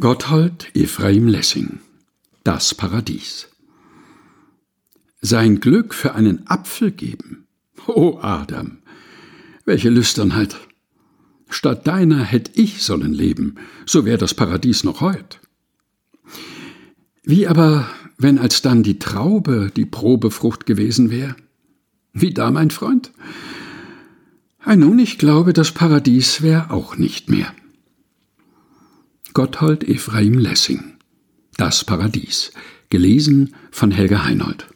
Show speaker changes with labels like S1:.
S1: Gotthold Ephraim Lessing Das Paradies Sein Glück für einen Apfel geben? O Adam, welche Lüsternheit! Statt deiner hätt ich sollen leben, so wär das Paradies noch heut. Wie aber, wenn alsdann die Traube die Probefrucht gewesen wär? Wie da, mein Freund? Nun, ich glaube, das Paradies wär auch nicht mehr. Gotthold Ephraim Lessing. Das Paradies. Gelesen von Helga Heinold